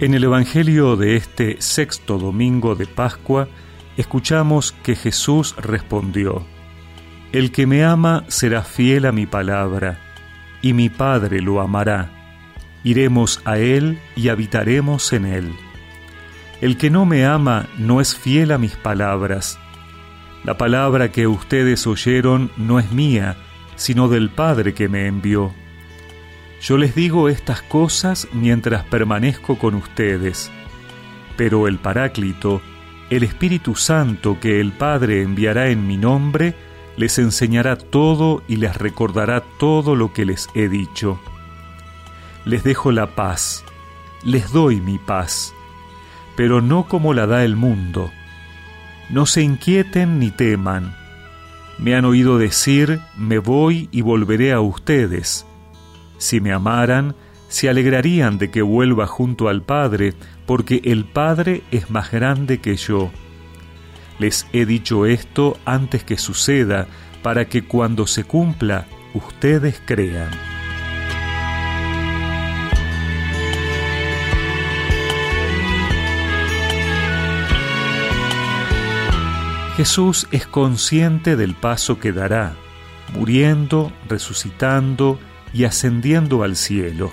En el Evangelio de este sexto domingo de Pascua, escuchamos que Jesús respondió, El que me ama será fiel a mi palabra, y mi Padre lo amará. Iremos a Él y habitaremos en Él. El que no me ama no es fiel a mis palabras. La palabra que ustedes oyeron no es mía, sino del Padre que me envió. Yo les digo estas cosas mientras permanezco con ustedes, pero el Paráclito, el Espíritu Santo que el Padre enviará en mi nombre, les enseñará todo y les recordará todo lo que les he dicho. Les dejo la paz, les doy mi paz, pero no como la da el mundo. No se inquieten ni teman. Me han oído decir, me voy y volveré a ustedes si me amaran, se alegrarían de que vuelva junto al Padre, porque el Padre es más grande que yo. Les he dicho esto antes que suceda, para que cuando se cumpla, ustedes crean. Jesús es consciente del paso que dará, muriendo, resucitando, y ascendiendo al cielo.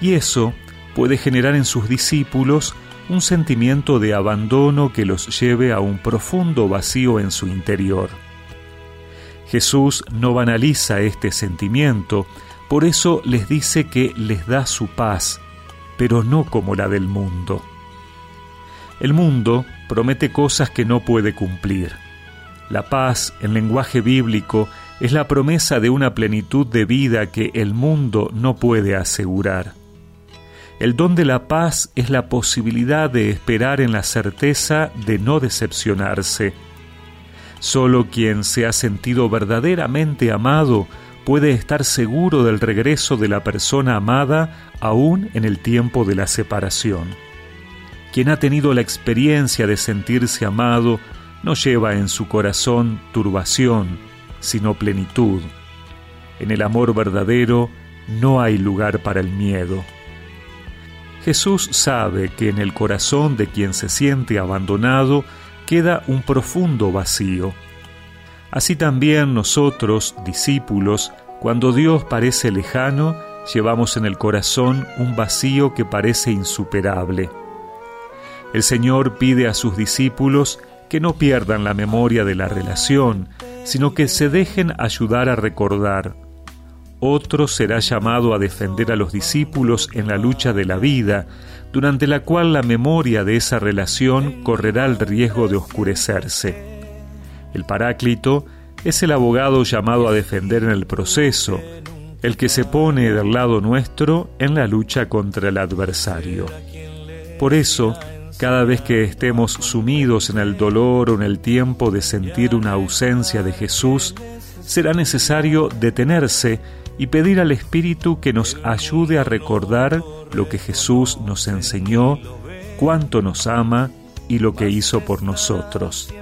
Y eso puede generar en sus discípulos un sentimiento de abandono que los lleve a un profundo vacío en su interior. Jesús no banaliza este sentimiento, por eso les dice que les da su paz, pero no como la del mundo. El mundo promete cosas que no puede cumplir. La paz, en lenguaje bíblico, es la promesa de una plenitud de vida que el mundo no puede asegurar. El don de la paz es la posibilidad de esperar en la certeza de no decepcionarse. Solo quien se ha sentido verdaderamente amado puede estar seguro del regreso de la persona amada aún en el tiempo de la separación. Quien ha tenido la experiencia de sentirse amado no lleva en su corazón turbación, sino plenitud. En el amor verdadero no hay lugar para el miedo. Jesús sabe que en el corazón de quien se siente abandonado queda un profundo vacío. Así también nosotros, discípulos, cuando Dios parece lejano, llevamos en el corazón un vacío que parece insuperable. El Señor pide a sus discípulos que no pierdan la memoria de la relación, sino que se dejen ayudar a recordar. Otro será llamado a defender a los discípulos en la lucha de la vida, durante la cual la memoria de esa relación correrá el riesgo de oscurecerse. El Paráclito es el abogado llamado a defender en el proceso, el que se pone del lado nuestro en la lucha contra el adversario. Por eso, cada vez que estemos sumidos en el dolor o en el tiempo de sentir una ausencia de Jesús, será necesario detenerse y pedir al Espíritu que nos ayude a recordar lo que Jesús nos enseñó, cuánto nos ama y lo que hizo por nosotros.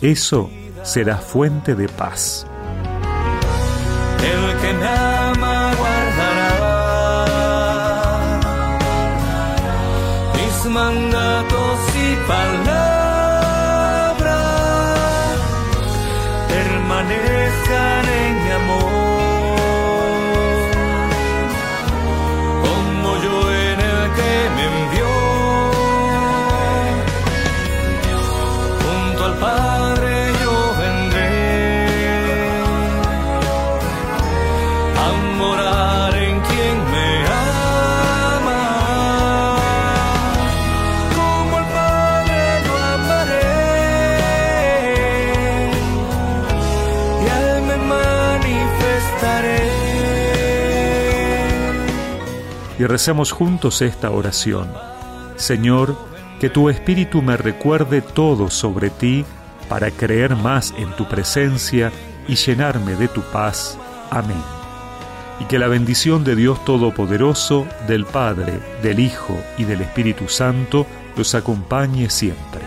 Eso será fuente de paz. Mandatos y palabras permanezcan en y recemos juntos esta oración. Señor, que tu Espíritu me recuerde todo sobre ti para creer más en tu presencia y llenarme de tu paz. Amén. Y que la bendición de Dios Todopoderoso, del Padre, del Hijo y del Espíritu Santo los acompañe siempre.